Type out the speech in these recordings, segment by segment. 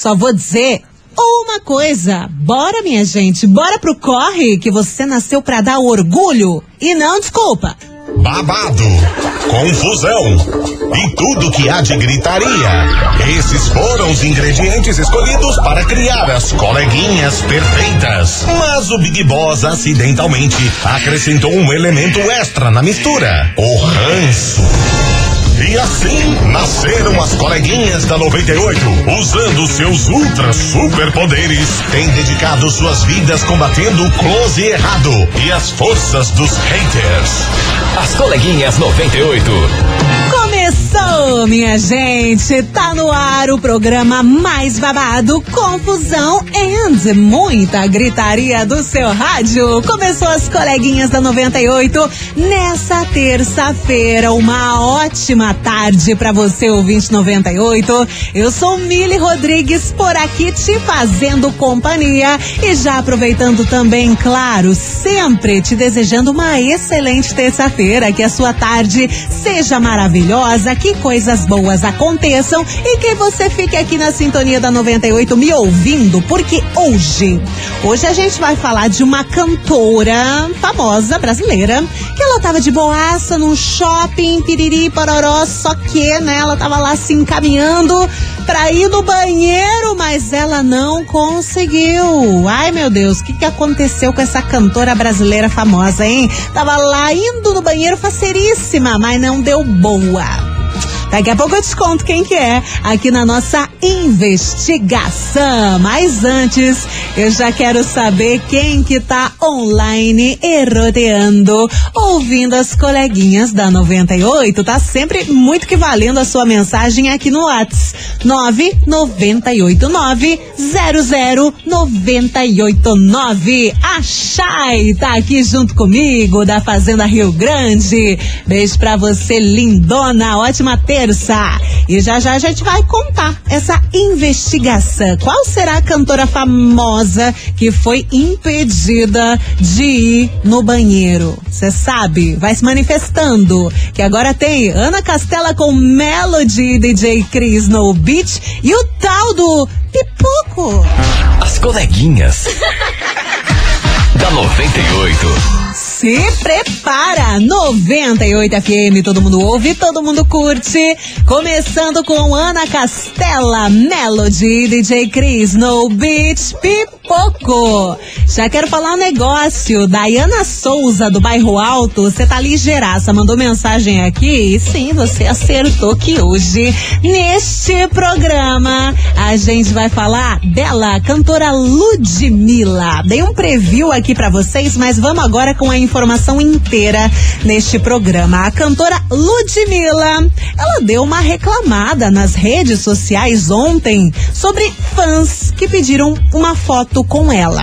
só vou dizer uma coisa. Bora, minha gente, bora pro corre que você nasceu pra dar orgulho e não desculpa. Babado, confusão e tudo que há de gritaria. Esses foram os ingredientes escolhidos para criar as coleguinhas perfeitas. Mas o Big Boss acidentalmente acrescentou um elemento extra na mistura: o ranço. E assim nasceram as coleguinhas da 98, usando seus ultra superpoderes, têm dedicado suas vidas combatendo o close errado e as forças dos haters. As coleguinhas 98. Começou, minha gente! Tá no ar o programa mais babado, confusão e muita gritaria do seu rádio. Começou as coleguinhas da 98 nessa terça-feira. Uma ótima tarde para você, ouvinte 98. Eu sou Mili Rodrigues por aqui te fazendo companhia e já aproveitando também, claro, sempre te desejando uma excelente terça-feira, que a sua tarde seja maravilhosa, que coisas boas aconteçam e que você fique aqui na sintonia da 98 me ouvindo, porque hoje, hoje a gente vai falar de uma cantora famosa brasileira que ela tava de boaça num shopping, piriri, pororó, só que, né, ela tava lá se encaminhando pra ir no banheiro, mas ela não conseguiu. Ai, meu Deus, o que, que aconteceu com essa cantora brasileira famosa, hein? Tava lá indo no banheiro faceiríssima, mas não deu boa. Daqui a pouco eu te conto quem que é aqui na nossa investigação. Mas antes, eu já quero saber quem que tá online eroteando, ouvindo as coleguinhas da 98. Tá sempre muito que valendo a sua mensagem aqui no Whats 998900989. A Chay tá aqui junto comigo da Fazenda Rio Grande. Beijo pra você, lindona. Ótima terça. E já já a gente vai contar essa investigação. Qual será a cantora famosa que foi impedida de ir no banheiro? Você sabe? Vai se manifestando. Que agora tem Ana Castela com Melody DJ Cris no beat e o tal do Pipoco. As coleguinhas. da 98. Se prepara! 98 FM, todo mundo ouve, todo mundo curte. Começando com Ana Castela, Melody, DJ Cris, No Beach, Pipoco. Já quero falar um negócio. Dayana Souza, do Bairro Alto, você tá ligeiraça, mandou mensagem aqui. E sim, você acertou que hoje, neste programa, a gente vai falar dela, cantora Ludmilla. Dei um preview aqui para vocês, mas vamos agora com a informação inteira neste programa. A cantora Ludmilla, ela deu uma reclamada nas redes sociais ontem sobre fãs que pediram uma foto com ela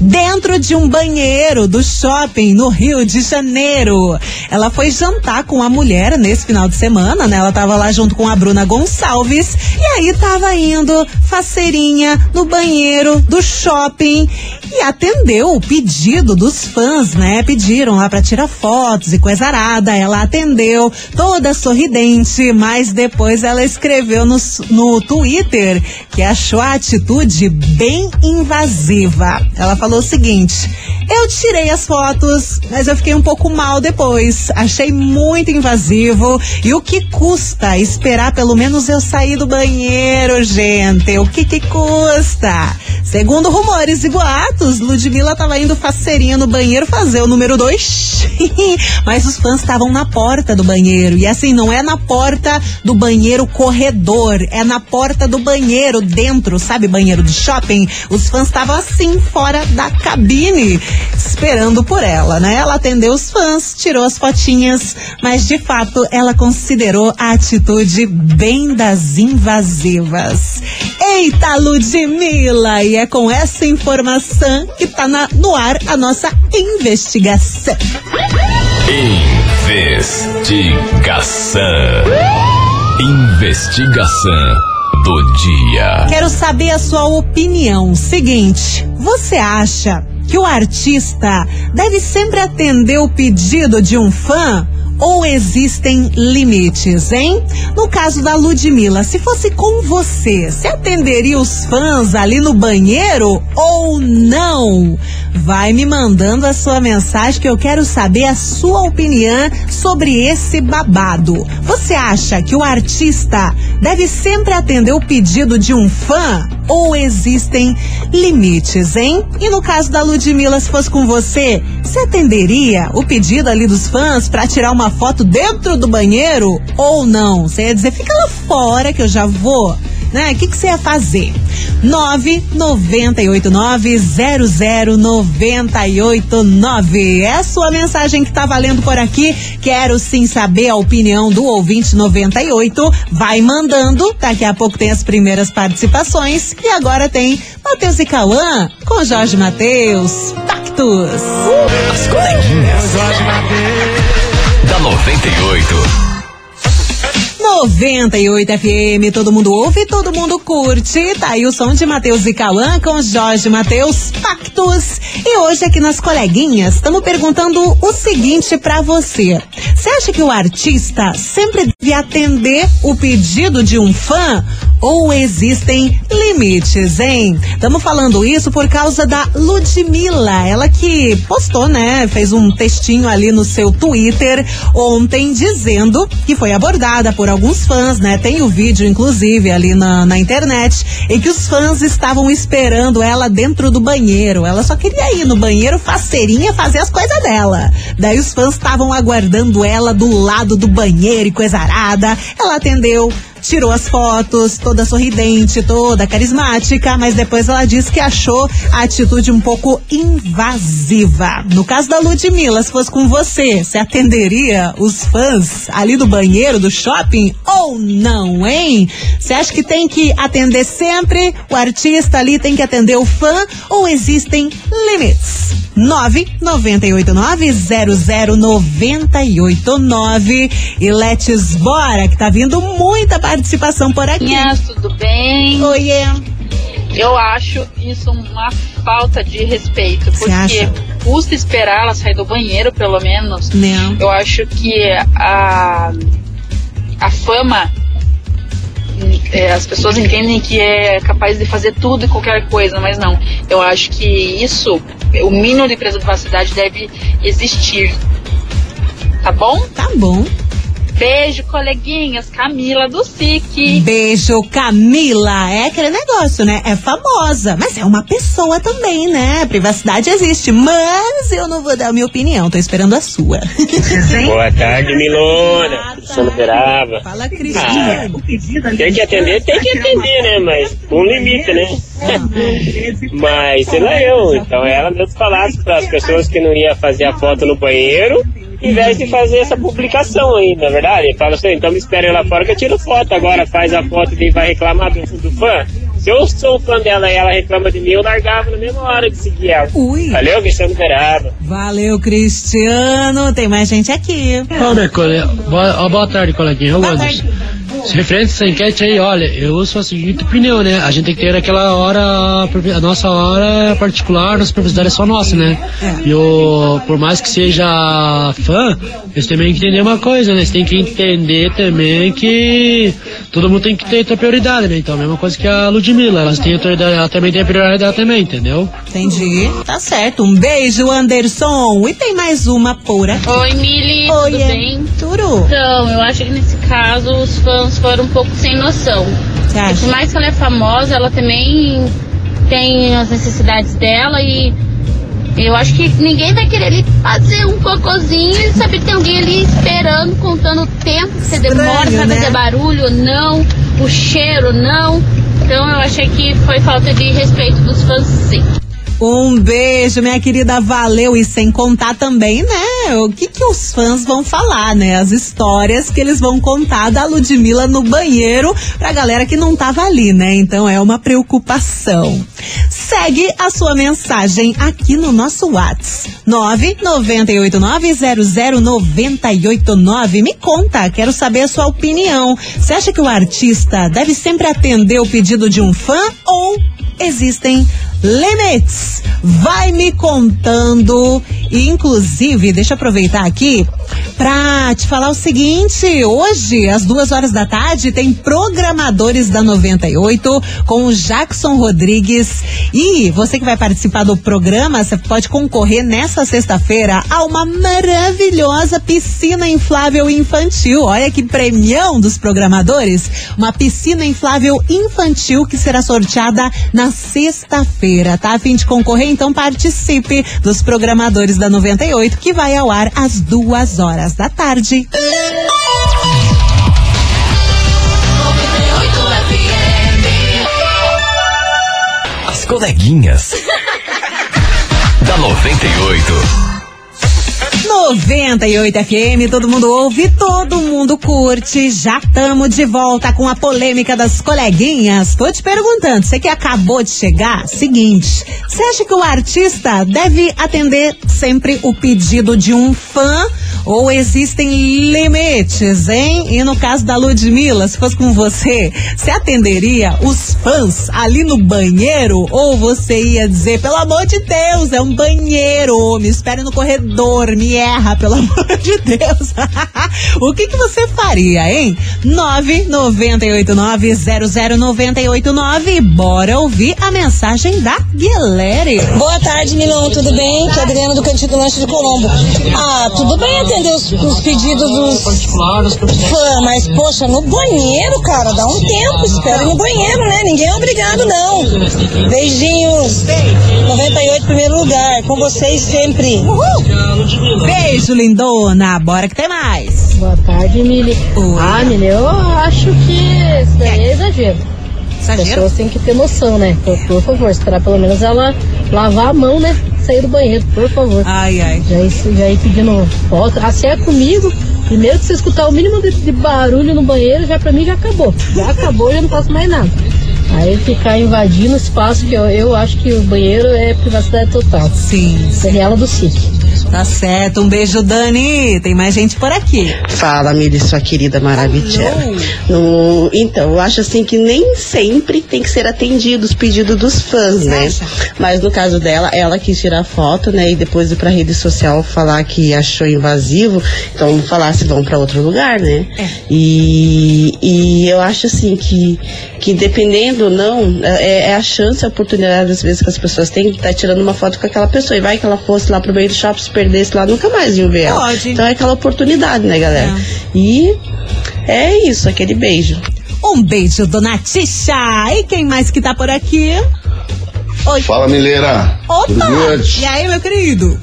dentro de um banheiro do shopping no Rio de Janeiro. Ela foi jantar com a mulher nesse final de semana, né? Ela tava lá junto com a Bruna Gonçalves e aí tava indo faceirinha no banheiro do shopping e atendeu o pedido dos fãs, né? Pediram lá para tirar fotos e coisa arada. Ela atendeu, toda sorridente, mas depois ela escreveu no, no Twitter que achou a atitude bem invasiva. Ela falou falou o seguinte: eu tirei as fotos, mas eu fiquei um pouco mal depois. Achei muito invasivo. E o que custa esperar pelo menos eu sair do banheiro, gente? O que que custa? Segundo rumores e boatos, Ludmilla tava indo faceirinha no banheiro fazer o número dois. mas os fãs estavam na porta do banheiro. E assim, não é na porta do banheiro corredor, é na porta do banheiro dentro, sabe? Banheiro de shopping. Os fãs estavam assim, fora da cabine esperando por ela, né? Ela atendeu os fãs, tirou as fotinhas, mas de fato ela considerou a atitude bem das invasivas. Eita, Ludmilla! E é com essa informação que tá na, no ar a nossa investigação. Investigação. Investigação do dia. Quero saber a sua opinião. Seguinte, você acha que o artista deve sempre atender o pedido de um fã? Ou existem limites, hein? No caso da Ludmilla, se fosse com você, você atenderia os fãs ali no banheiro ou não? Vai me mandando a sua mensagem que eu quero saber a sua opinião sobre esse babado. Você acha que o artista deve sempre atender o pedido de um fã ou existem limites, hein? E no caso da Ludmilla, se fosse com você, você atenderia o pedido ali dos fãs para tirar uma foto dentro do banheiro ou não? Você ia dizer, fica lá fora que eu já vou né? O que você ia fazer? 998900989. É a sua mensagem que tá valendo por aqui. Quero sim saber a opinião do ouvinte 98. Vai mandando. Daqui a pouco tem as primeiras participações. E agora tem Matheus e Cauã com Jorge Matheus. Pactos. As coleguinhas. Da 98. 98 FM, todo mundo ouve, todo mundo curte. Tá aí o som de Matheus e Cauã com Jorge Matheus Pactos. E hoje aqui nas coleguinhas, estamos perguntando o seguinte para você. Você acha que o artista sempre deve atender o pedido de um fã ou existem limites, hein? Estamos falando isso por causa da Ludmilla, ela que postou, né? Fez um textinho ali no seu Twitter ontem dizendo que foi abordada por alguns fãs, né? Tem o vídeo, inclusive, ali na, na internet, em que os fãs estavam esperando ela dentro do banheiro. Ela só queria ir no banheiro faceirinha fazer as coisas dela. Daí os fãs estavam aguardando ela do lado do banheiro e coisa arada. Ela atendeu, tirou as fotos, toda sorridente, toda carismática, mas depois ela disse que achou a atitude um pouco invasiva. No caso da Ludmilla, se fosse com você, você atenderia os fãs ali do banheiro do shopping ou não, hein? Você acha que tem que atender sempre o artista ali, tem que atender o fã ou existem limites? 998900989 e let's bora, que tá vindo muita por aqui. Tudo bem? Oiê. Eu acho isso uma falta de respeito, porque custa esperar ela sair do banheiro, pelo menos. Não. Eu acho que a, a fama, é, as pessoas entendem que é capaz de fazer tudo e qualquer coisa, mas não. Eu acho que isso, o mínimo de privacidade deve existir. Tá bom? Tá bom. Beijo, coleguinhas. Camila do SIC. Beijo, Camila. É aquele negócio, né? É famosa, mas é uma pessoa também, né? Privacidade existe, mas eu não vou dar a minha opinião, tô esperando a sua. Boa tarde, Milona. Beraba. Fala, Cristiano. Tem que atender, tem que atender, né? Mas com limite, né? Mas sei lá eu. Então ela mesmo falasse para as pessoas que não ia fazer a foto no banheiro, em vez de fazer essa publicação aí, na verdade. Fala assim, então me espere lá fora que eu tiro foto. Agora faz a foto e vai reclamar do, do fã. Se eu sou fã dela e ela reclama de mim, eu largava na mesma hora de seguir ela. Ui. Valeu, Cristiano Beraba. Valeu, Cristiano. Tem mais gente aqui. Ô, minha colega, boa, boa tarde, coleguinha. Boa tarde. Se referente a essa enquete aí, olha, eu sou a seguinte opinião, né? A gente tem que ter aquela hora, a nossa hora particular, nossa privacidade é só nossa, né? E o, por mais que seja fã, eles também têm que entender uma coisa, né? Eles têm que entender também que todo mundo tem que ter, ter prioridade, né? Então, a mesma coisa que a Ludmilla, elas têm autoridade, ela também tem a prioridade dela também, entendeu? Entendi. Tá certo. Um beijo, Anderson. E tem mais uma por aqui. Oi, Mili. Oi, tudo bem? Turu. Então, eu acho que nesse caso os fãs foram um pouco sem noção. Você Por mais que ela é famosa, ela também tem as necessidades dela e eu acho que ninguém vai querer ali fazer um cocôzinho e saber que tem alguém ali esperando, contando o tempo que você Estranho, demora pra né? fazer barulho ou não, o cheiro não. Então eu achei que foi falta de respeito dos fãs sim. Um beijo, minha querida, valeu. E sem contar também, né? O que, que os fãs vão falar, né? As histórias que eles vão contar da Ludmilla no banheiro pra galera que não tava ali, né? Então é uma preocupação. Segue a sua mensagem aqui no nosso WhatsApp. 998900989. Me conta, quero saber a sua opinião. Você acha que o artista deve sempre atender o pedido de um fã ou existem limites. Vai me contando E, inclusive, deixa eu aproveitar aqui pra te falar o seguinte: hoje, às duas horas da tarde, tem programadores da 98 com o Jackson Rodrigues. E você que vai participar do programa, você pode concorrer nessa sexta-feira a uma maravilhosa piscina inflável infantil. Olha que premião dos programadores! Uma piscina inflável infantil que será sorteada na sexta-feira. Tá a fim de concorrer? Então participe dos programadores da 98 que vai ao ar às duas horas da tarde. As coleguinhas. da 98. 98 FM, todo mundo ouve, todo mundo curte. Já estamos de volta com a polêmica das coleguinhas. Tô te perguntando, você que acabou de chegar, seguinte, você acha que o artista deve atender sempre o pedido de um fã ou existem limites, hein? E no caso da Ludmilla, se fosse com você, você atenderia os fãs ali no banheiro ou você ia dizer, pelo amor de Deus, é um banheiro, me espere no corredor, me erra, pelo amor de Deus. o que que você faria, hein? 998900989. Bora ouvir a mensagem da Guilherme. Boa tarde, Milão, tudo bem? Que é Adriana do Cantinho do Lanche de Colombo. Ah, tudo bem atender os, os pedidos dos fãs, mas poxa, no banheiro, cara, dá um tempo, espera no banheiro, né? Ninguém é obrigado, não. Beijinhos. 98 primeiro lugar, com vocês sempre. Beijo, lindona. Bora que tem mais. Boa tarde, Mili. Oi. Ah, Mili, eu acho que isso daí é exagero. As pessoas têm que ter noção, né? Por, por favor, esperar pelo menos ela lavar a mão, né? Sair do banheiro, por favor. Ai, ai. Já ir, já ir pedindo foto. Assim é comigo. Primeiro que você escutar o mínimo de, de barulho no banheiro, já pra mim já acabou. Já acabou, já não faço mais nada. Aí ficar invadindo o espaço, que eu, eu acho que o banheiro é privacidade total. Sim, Daniela do SIC. Tá certo. Um beijo, Dani. Tem mais gente por aqui. Fala, Mili, sua querida maravilhosa. No, então, eu acho assim que nem sempre tem que ser atendido os pedidos dos fãs, Você né? acha? Mas no caso dela, ela quis tirar foto, né? E depois ir pra rede social falar que achou invasivo. Então, não falasse vão pra outro lugar, né? É. E, e eu acho assim que, que dependendo ou não, é, é a chance, a oportunidade, às vezes, que as pessoas têm de estar tirando uma foto com aquela pessoa. E vai que ela fosse lá pro meio do shopping, se perdesse lá, nunca mais iam ver ela. Pode. Então é aquela oportunidade, né, galera? E é isso, aquele beijo. Um beijo, dona Tisha. E quem mais que tá por aqui? Oi. Fala, Mileira. Opa! E aí, meu querido?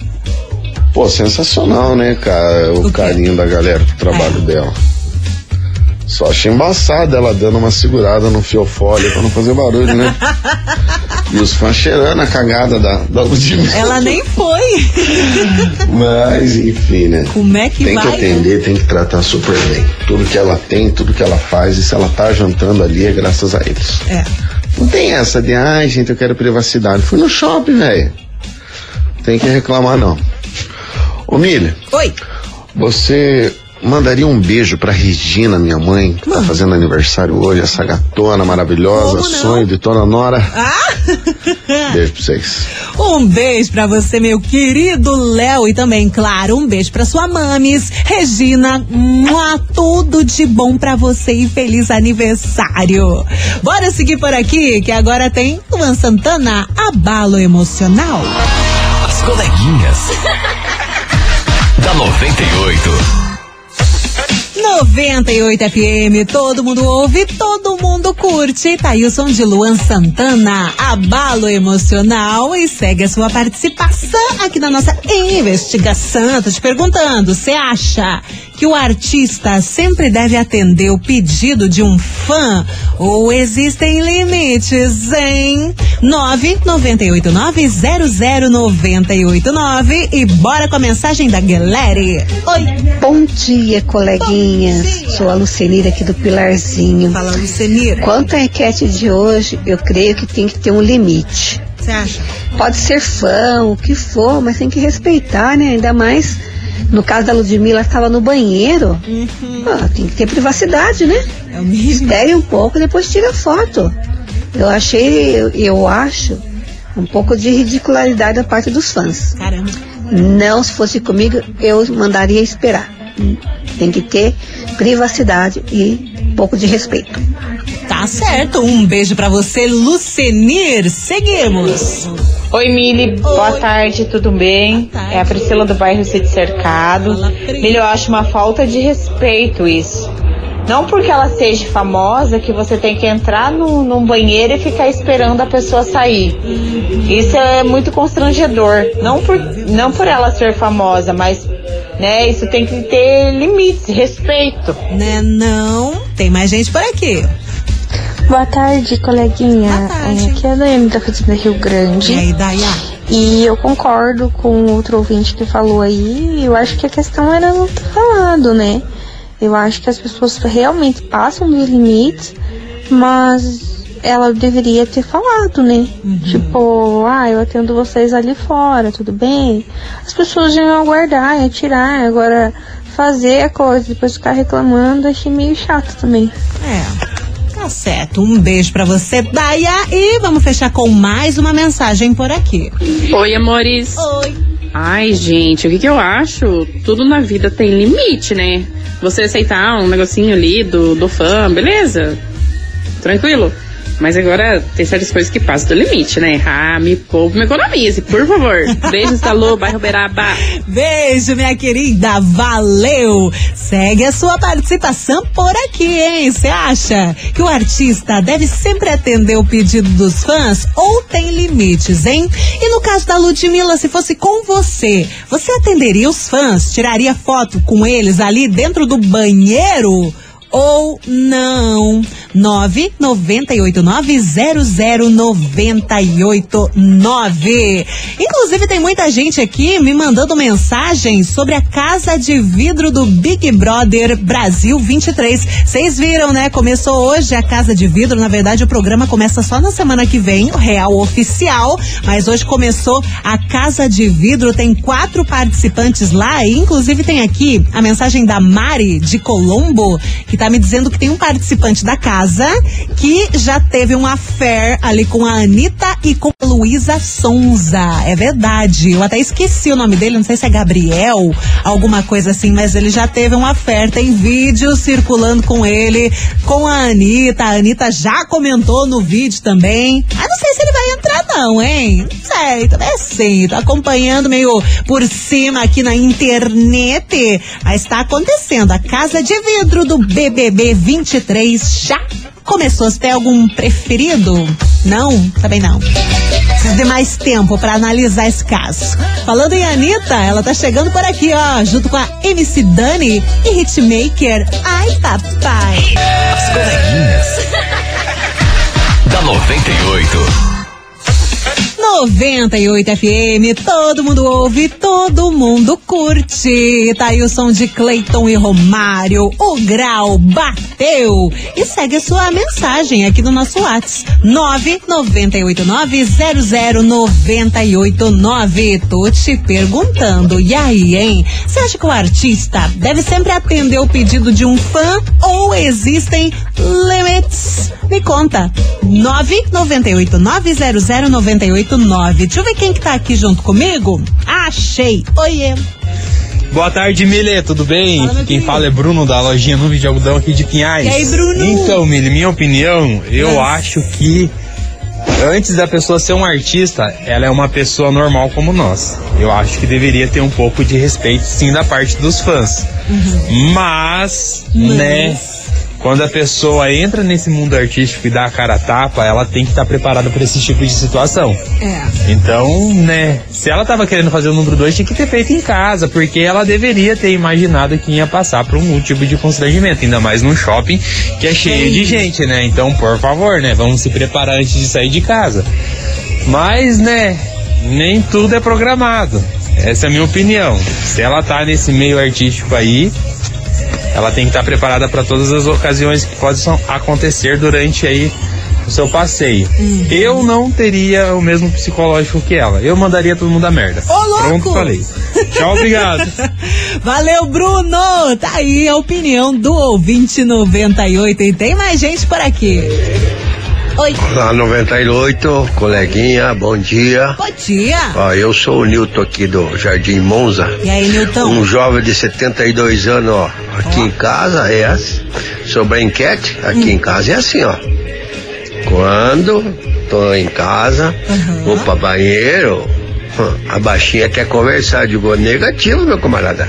Pô, sensacional, né, cara? O, O carinho da galera pro trabalho É. dela. Só achei embaçado ela dando uma segurada no fiofólio pra não fazer barulho, né? e os fãs cheirando a cagada da, da Ludmilla. Ela nem foi. Mas, enfim, né? Como é que tem que vai? atender, tem que tratar super bem. Tudo que ela tem, tudo que ela faz, e se ela tá jantando ali é graças a eles. É. Não tem essa de, ai, gente, eu quero privacidade. Fui no shopping, velho. Tem que reclamar, não. Ô, Milha, Oi. você mandaria um beijo pra Regina, minha mãe, que tá fazendo aniversário hoje, essa gatona maravilhosa, sonho de Dona Nora. Ah! Beijo pra vocês. Um beijo pra você, meu querido Léo. E também, claro, um beijo pra sua mames, Regina. Mua, tudo de bom pra você e feliz aniversário. Bora seguir por aqui, que agora tem Luan Santana, abalo emocional. As coleguinhas. da 98. 98 FM, todo mundo ouve, todo mundo curte. Thailson de Luan Santana, abalo emocional e segue a sua participação aqui na nossa investigação. Tô te perguntando, você acha que o artista sempre deve atender o pedido de um fã ou existem limites, hein? 998900989 e bora com a mensagem da Guilherme. Oi. Bom dia, coleguinhas. Bom dia. Sou a Lucenira aqui do Pilarzinho. Fala, Lucenira. Quanto à enquete de hoje, eu creio que tem que ter um limite. Você acha? Pode ser fã, o que for, mas tem que respeitar, né? Ainda mais no caso da Ludmilla, estava no banheiro. Ah, tem que ter privacidade, né? É o. Espere um pouco, depois tira foto. Eu achei, eu, eu acho, um pouco de ridicularidade da parte dos fãs. Caramba. Não, se fosse comigo, eu mandaria esperar. Tem que ter privacidade e um pouco de respeito. Tá certo. Um beijo pra você, Lucenir. Seguimos. Oi, Mili. Boa tarde, tudo bem? É a Priscila do bairro Cid Cercado. Mili, eu acho uma falta de respeito isso. Não porque ela seja famosa que você tem que entrar no, num banheiro e ficar esperando a pessoa sair. Isso é muito constrangedor. Não por, não por ela ser famosa, mas né, isso tem que ter limites, respeito. Né, não. Tem mais gente por aqui. Boa tarde, coleguinha. Boa tarde. Aqui é a Daiane da Fazenda Rio Grande. E aí, Daya? E eu concordo com o outro ouvinte que falou aí. Eu acho que a questão era não ter falado, né? Eu acho que as pessoas realmente passam dos limites, mas ela deveria ter falado, né? Uhum. Tipo, ah, eu atendo vocês ali fora, tudo bem? As pessoas iam aguardar, iam tirar, agora fazer a coisa, depois ficar reclamando, achei meio chato também. É. Tá certo. Um beijo para você, Daya. E vamos fechar com mais uma mensagem por aqui. Oi, amores. Oi. Ai, gente, o que, que eu acho? Tudo na vida tem limite, né? Você aceitar um negocinho ali do, do fã, beleza? Tranquilo. Mas agora tem certas coisas que passam do limite, né? Ah, me poupe, me economize, por favor. Beijo, Salô, bairro Beraba. Beijo, minha querida, valeu! Segue a sua participação por aqui, hein? Você acha que o artista deve sempre atender o pedido dos fãs ou tem limites, hein? E no caso da Ludmilla, se fosse com você, você atenderia os fãs? Tiraria foto com eles ali dentro do banheiro? Ou não. 998900989. Inclusive tem muita gente aqui me mandando mensagens sobre a casa de vidro do Big Brother Brasil 23. Vocês viram, né? Começou hoje a casa de vidro, na verdade o programa começa só na semana que vem, o real oficial, mas hoje começou a casa de vidro, tem quatro participantes lá, e inclusive tem aqui a mensagem da Mari de Colombo, que tá me dizendo que tem um participante da casa que já teve um affair ali com a Anitta e com a Luísa Sonza. É verdade. Eu até esqueci o nome dele, não sei se é Gabriel, alguma coisa assim, mas ele já teve um affair. Tem vídeo circulando com ele, com a Anitta. A Anitta já comentou no vídeo também. Ah, não sei se ele vai entrar, não, hein? Não sei, também assim. Tô acompanhando meio por cima aqui na internet. Mas está acontecendo. A casa de vidro do BBB 23 já começou. Você tem algum preferido? Não? Também não. Preciso de mais tempo para analisar esse caso. Falando em Anitta, ela tá chegando por aqui, ó, junto com a MC Dani e Hitmaker. Ai, papai. As coleguinhas. da 98. 98 FM, todo mundo ouve, todo mundo curte. Tá aí o som de Cleiton e Romário. O grau bateu. E segue a sua mensagem aqui no nosso WhatsApp. 998900989. Tô te perguntando. E aí, hein? Você acha que o artista deve sempre atender o pedido de um fã ou existem limites? Me conta. 998900989. Deixa eu ver quem que tá aqui junto comigo. Achei. Oiê. Boa tarde, Mile, tudo bem? Fala, Quem fala é Bruno da lojinha Nuvem de Algodão aqui de Pinhais. E aí, Bruno? Então, Mile, minha opinião, eu Nossa. acho que antes da pessoa ser um artista, ela é uma pessoa normal como nós. Eu acho que deveria ter um pouco de respeito, sim, da parte dos fãs. Mas, né, quando a pessoa entra nesse mundo artístico e dá a cara a tapa, ela tem que estar preparada para esse tipo de situação. É. Então, né, se ela tava querendo fazer o número 2, tinha que ter feito em casa, porque ela deveria ter imaginado que ia passar por um tipo de constrangimento, ainda mais num shopping que é cheio de gente, né? Então, por favor, né, vamos se preparar antes de sair de casa. Mas, né, nem tudo é programado. Essa é a minha opinião. Se ela tá nesse meio artístico aí, ela tem que estar preparada para todas as ocasiões que possam acontecer durante aí o seu passeio. Eu não teria o mesmo psicológico que ela. Eu mandaria todo mundo a merda. Ô, louco! Pronto, falei. Tchau, obrigado. Valeu, Bruno! Tá aí a opinião do ouvinte 98 e tem mais gente por aqui. Oi. Olá, 98, coleguinha, bom dia. Bom dia. Ó, eu sou o Nilton aqui do Jardim Monza. E aí, Nilton? Um jovem de 72 anos, ó. Aqui em casa é assim. Sobre a enquete, aqui em casa é assim, ó. Quando tô em casa, vou pra banheiro, hum, a baixinha quer conversar. Digo, negativo, meu camarada.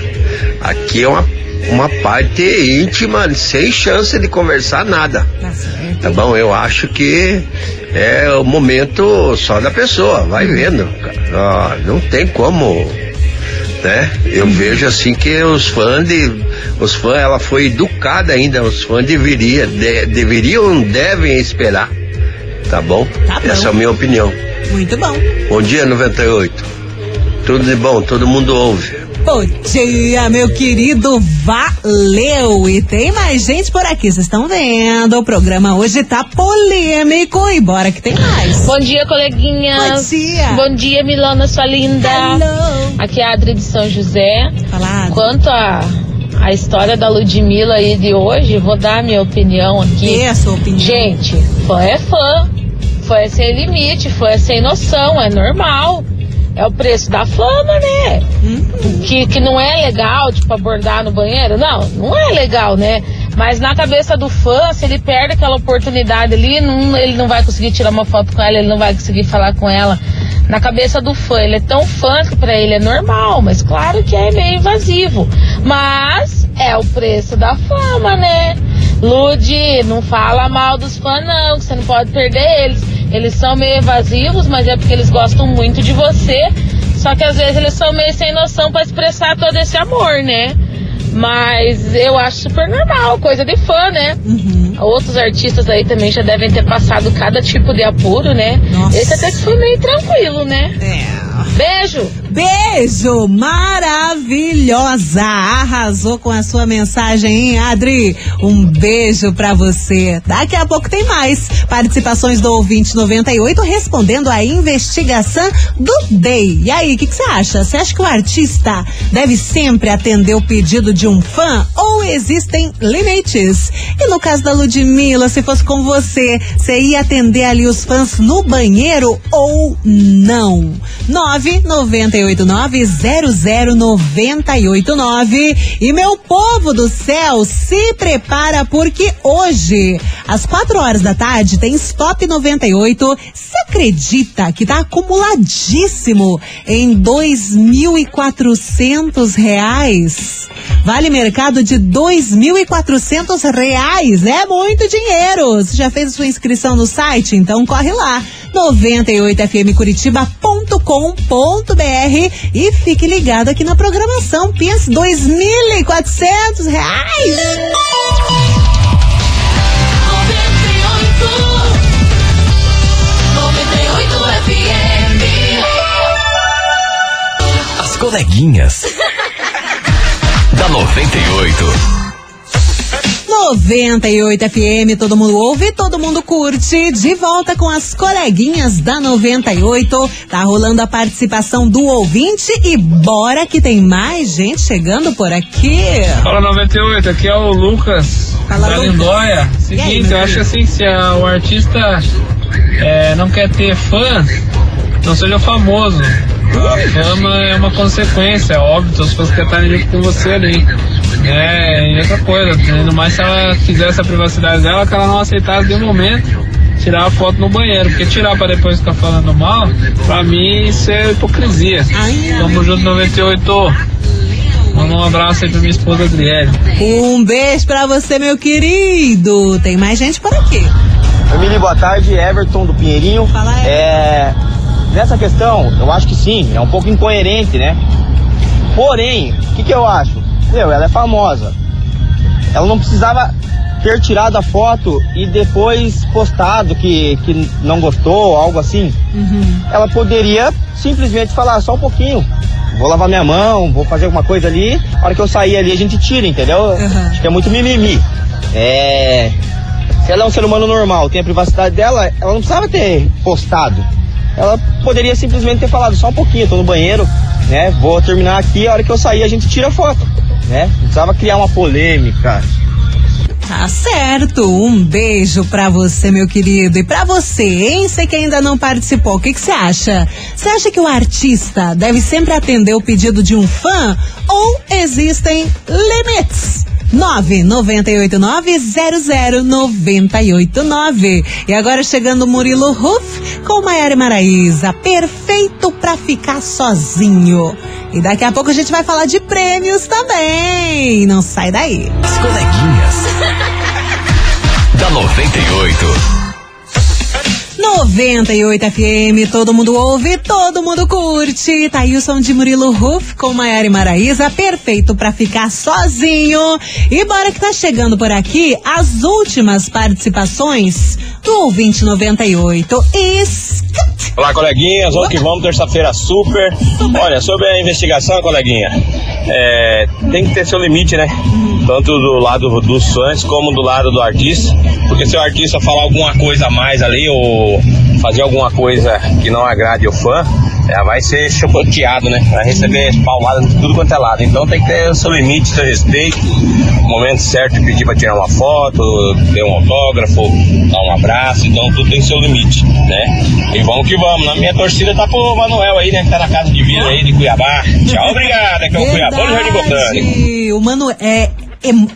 Aqui é uma, uma parte íntima, sem chance de conversar nada. Tá bom? Eu acho que é o momento só da pessoa, vai vendo. cara. Ó, não tem como né? Eu vejo assim que os fãs de, os fãs, ela foi educada ainda, os fãs deveria, de- deveriam, devem esperar, tá bom? Essa é a minha opinião. Muito bom. Bom dia 98. Tudo de bom, todo mundo ouve. Bom dia, meu querido. Valeu! E tem mais gente por aqui, vocês estão vendo. O programa hoje tá polêmico e bora que tem mais. Bom dia, coleguinhas. Bom dia. Bom dia, Milana, sua linda. Aqui é a Adri de São José. Quanto a, a história da Ludmilla aí de hoje, vou dar a minha opinião aqui. Dê a sua opinião. Gente, fã é fã. Fã é sem limite, fã é sem noção, é normal. É o preço da fama, né? Que, que não é legal, tipo, abordar no banheiro. Não, não é legal, né? Mas na cabeça do fã, se ele perde aquela oportunidade ali, não- ele não vai conseguir tirar uma foto com ela, ele não vai conseguir falar com ela. Na cabeça do fã, ele é tão fã que pra ele é normal, mas claro que é meio invasivo. Mas é o preço da fama, né? Lude, não fala mal dos fãs não, que você não pode perder eles. Eles são meio evasivos, mas é porque eles gostam muito de você. Só que às vezes eles são meio sem noção pra expressar todo esse amor, né? Mas eu acho super normal, coisa de fã, né? Outros artistas aí também já devem ter passado cada tipo de apuro, né? Esse até que foi meio tranquilo, né? Beijo! Beijo maravilhosa! Arrasou com a sua mensagem, hein, Adri? Um beijo pra você. Daqui a pouco tem mais participações do ouvinte 98 respondendo a investigação do Day. E aí, o que você acha? Você acha que o artista deve sempre atender o pedido de um fã ou existem limites? E no caso da Ludmilla, se fosse com você, você ia atender ali os fãs no banheiro ou não? 998900989 e meu povo do céu, se prepara porque hoje, às 4 horas da tarde, tem Stop 98. Você acredita que tá acumuladíssimo em 2.400 reais? Vale mercado de 2.400 reais. É muito dinheiro. Você já fez a sua inscrição no site? Então corre lá. 98fmcuritiba.com.br e fique ligado aqui na programação. Pense 2.400 reais. As coleguinhas. Da 98. 98 FM, todo mundo ouve, todo mundo curte. De volta com as coleguinhas da 98. Tá rolando a participação do ouvinte e bora que tem mais gente chegando por aqui. Fala 98, aqui é o Lucas Fala, da. Lindóia. Aí, Seguinte, meu eu acho assim, se a- o artista é, não quer ter fã, não seja famoso. A fama é uma consequência, é óbvio, os fãs querem estar junto com você ali. É, e outra coisa, ainda mais se ela quisesse a privacidade dela, que ela não aceitasse de momento tirar a foto no banheiro, porque tirar pra depois ficar falando mal, pra mim isso é hipocrisia. Tamo junto 98. Manda um abraço aí pra minha esposa Adriele. Um beijo pra você, meu querido. Tem mais gente por aqui. Emílio, boa tarde. Everton do Pinheirinho. Fala, é, Nessa questão, eu acho que sim, é um pouco incoerente, né? Porém, o que, que eu acho? Meu, ela é famosa. Ela não precisava ter tirado a foto e depois postado que, que não gostou, algo assim. Ela poderia simplesmente falar só um pouquinho. Vou lavar minha mão, vou fazer alguma coisa ali. A hora que eu sair ali, a gente tira, entendeu? Acho que é muito mimimi. É. Se ela é um ser humano normal, tem a privacidade dela, ela não precisava ter postado. Ela poderia simplesmente ter falado só um pouquinho, tô no banheiro, né? Vou terminar aqui, a hora que eu sair a gente tira foto, né? Não precisava criar uma polêmica. Tá certo. Um beijo pra você, meu querido. E pra você, hein? Você que ainda não participou, o que que você acha? Você acha que o artista deve sempre atender o pedido de um fã ou existem limites? 998900989. E agora chegando Murilo Ruff com Maiara Maraíza, perfeito pra ficar sozinho. E daqui a pouco a gente vai falar de prêmios também. Não sai daí. As coleguinhas. da 98. 98 FM, todo mundo ouve, todo mundo curte. Thailson de Murilo Ruff com Maiara e Maraíza, perfeito pra ficar sozinho. E bora que tá chegando por aqui as últimas participações do ouvinte 98. Escute. Olá, coleguinhas. Vamos que vamos, terça-feira super. Olha, sobre a investigação, coleguinha, é, tem que ter seu limite, né? Tanto do lado dos fãs como do lado do artista. Porque se o artista falar alguma coisa a mais ali ou fazer alguma coisa que não agrade o fã, é, vai ser chocoteado, né? Vai receber pauladas de tudo quanto é lado. Então tem que ter o seu limite, seu respeito. O momento certo de pedir pra tirar uma foto, ter um autógrafo, dar um abraço. Então tudo tem seu limite, né? E vamos que vamos. Na minha torcida tá pro Manuel aí, né? Que tá na casa de vida aí de Cuiabá. Tchau, obrigado. É que é o Cuiabá do Jardim Botânico. O Mano é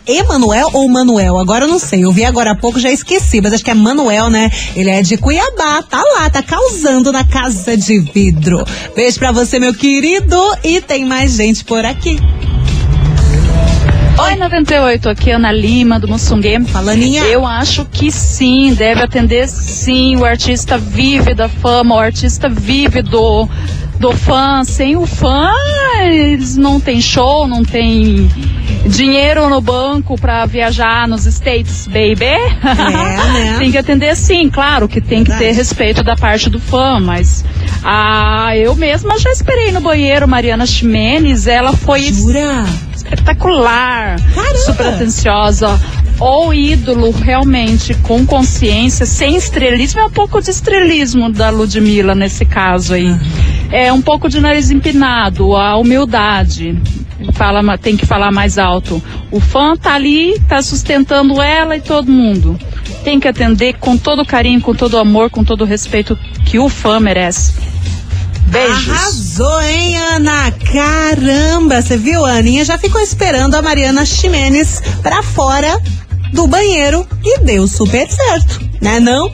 Emanuel ou Manuel? Agora eu não sei. Eu vi agora há pouco, já esqueci, mas acho que é Manuel, né? Ele é de Cuiabá, tá lá, tá causando na casa de vidro. Beijo pra você, meu querido. E tem mais gente por aqui. Oi, 98, aqui é Ana Lima, do Mussungue. Fala, Aninha. Eu acho que sim, deve atender sim. O artista vive da fama, o artista vive do, do fã. Sem o fã, eles não tem show, não tem dinheiro no banco pra viajar nos States, baby. né? tem que atender sim, claro que tem que ter respeito da parte do fã, mas ah, eu mesma já esperei no banheiro Mariana Ximenes, ela foi espetacular, super atenciosa. Ou ídolo realmente com consciência, sem estrelismo, é um pouco de estrelismo da Ludmilla nesse caso aí. É um pouco de nariz empinado, a humildade. Fala, tem que falar mais alto. O fã tá ali, tá sustentando ela e todo mundo. Tem que atender com todo carinho, com todo amor, com todo respeito que o fã merece. Beijos. Arrasou, hein, Ana? Caramba, você viu? A Aninha já ficou esperando a Mariana Ximenes pra fora do banheiro e deu super certo, né não?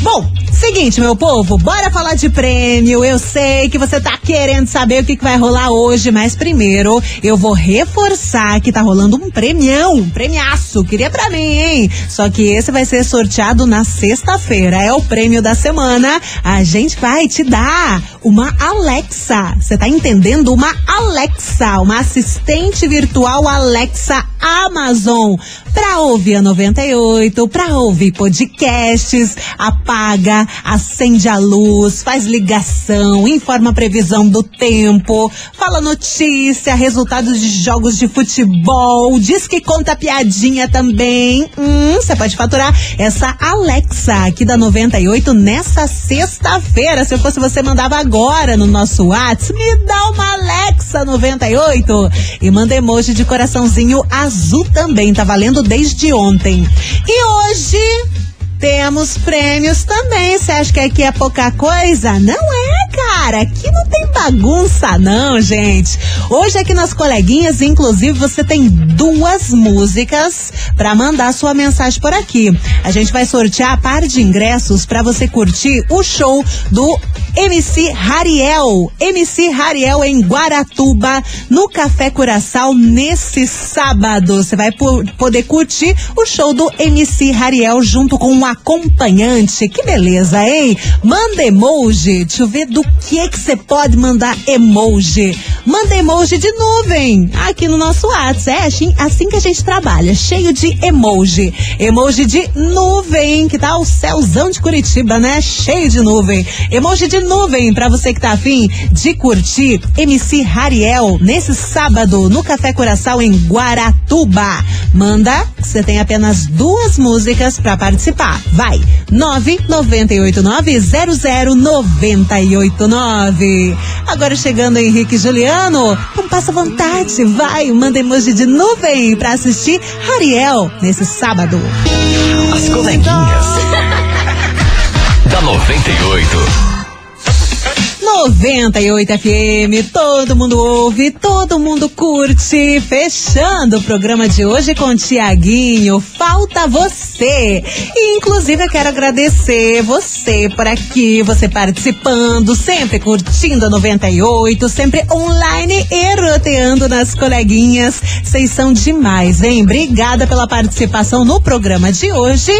Bom, seguinte, meu povo, bora falar de prêmio. Eu sei que você tá querendo saber o que, que vai rolar hoje, mas primeiro eu vou reforçar que tá rolando um premião, um premiaço. Queria pra mim, hein? Só que esse vai ser sorteado na sexta-feira. É o prêmio da semana. A gente vai te dar uma Alexa. Você tá entendendo? Uma Alexa, uma assistente virtual Alexa Amazon. Pra ouvir a 98, pra ouvir podcasts, apaga, acende a luz, faz ligação, informa a previsão do tempo, fala notícia, resultados de jogos de futebol, diz que conta piadinha também. Hum, você pode faturar essa Alexa aqui da 98 nessa sexta-feira. Se eu fosse você, mandava agora no nosso WhatsApp. Me dá uma Alexa 98 e manda emoji de coraçãozinho azul também. Tá valendo desde ontem. E hoje temos prêmios também. Você acha que aqui é pouca coisa? Não é, cara. Aqui não tem bagunça, não, gente. Hoje aqui nas coleguinhas, inclusive, você tem duas músicas para mandar sua mensagem por aqui. A gente vai sortear a par de ingressos para você curtir o show do MC Rariel. MC Rariel em Guaratuba, no Café Curaçao, nesse sábado. Você vai po- poder curtir o show do MC Rariel junto com um acompanhante. Que beleza, hein? Manda emoji. Deixa eu ver do que que você pode mandar emoji. Manda emoji de nuvem aqui no nosso WhatsApp. É assim, assim que a gente trabalha, cheio de emoji. Emoji de nuvem, que tá o céuzão de Curitiba, né? Cheio de nuvem. Emoji de nuvem pra você que tá afim de curtir MC Rariel nesse sábado no Café Coração em Guaratuba. Manda, você tem apenas duas músicas pra participar. Vai, 998900989. nove. Agora chegando Henrique Juliano, então passa vontade, vai, manda emoji de nuvem pra assistir Ariel nesse sábado. As coleguinhas. da 98. 98 FM, todo mundo ouve, todo mundo curte. Fechando o programa de hoje com Tiaguinho, falta você. E inclusive eu quero agradecer você por aqui, você participando, sempre curtindo a 98, sempre online e roteando nas coleguinhas. Vocês são demais, hein? Obrigada pela participação no programa de hoje.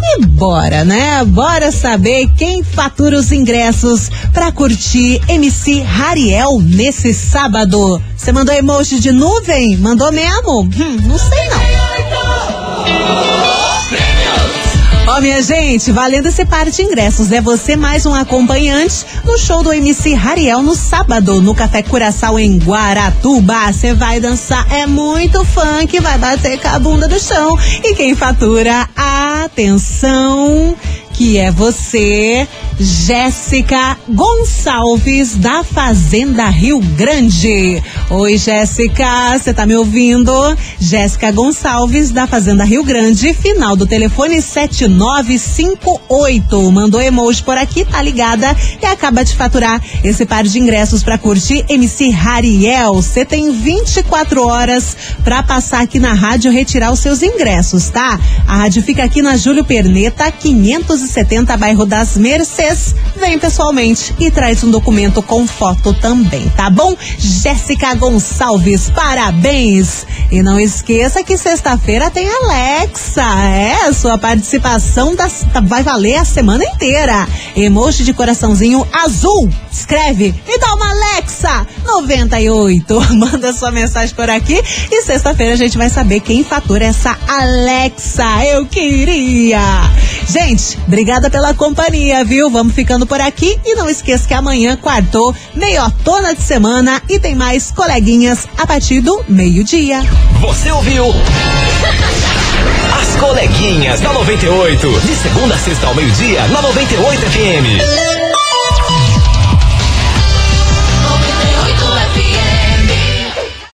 E bora, né? Bora saber quem fatura os ingressos pra curtir MC Rariel nesse sábado. Você mandou emoji de nuvem? Mandou mesmo? Hum, não sei não. Ó, oh, minha gente, valendo esse par de ingressos. É você mais um acompanhante no show do MC Rariel no sábado, no Café Curaçao em Guaratuba. Você vai dançar, é muito funk, vai bater com a bunda do chão. E quem fatura, atenção, que é você, Jéssica Gonçalves, da Fazenda Rio Grande. Oi, Jéssica, você tá me ouvindo? Jéssica Gonçalves, da Fazenda Rio Grande, final do telefone 7958. Mandou emoji por aqui, tá ligada e acaba de faturar esse par de ingressos para curtir MC Rariel. Você tem 24 horas para passar aqui na rádio retirar os seus ingressos, tá? A rádio fica aqui na Júlio Perneta, 570, bairro das Mercedes vem pessoalmente e traz um documento com foto também, tá bom? Jéssica Gonçalves, parabéns! E não esqueça que sexta-feira tem Alexa. É, sua participação das, vai valer a semana inteira. Emoji de coraçãozinho azul. Escreve e dá uma Alexa 98. Manda sua mensagem por aqui e sexta-feira a gente vai saber quem fatura essa Alexa. Eu queria. Gente, obrigada pela companhia, viu? Vamos ficando por aqui e não esqueça que amanhã, quartou, meiotona de semana e tem mais coleguinhas a partir do meio-dia. Você ouviu? As coleguinhas da 98. De segunda a sexta ao meio-dia, na 98 FM.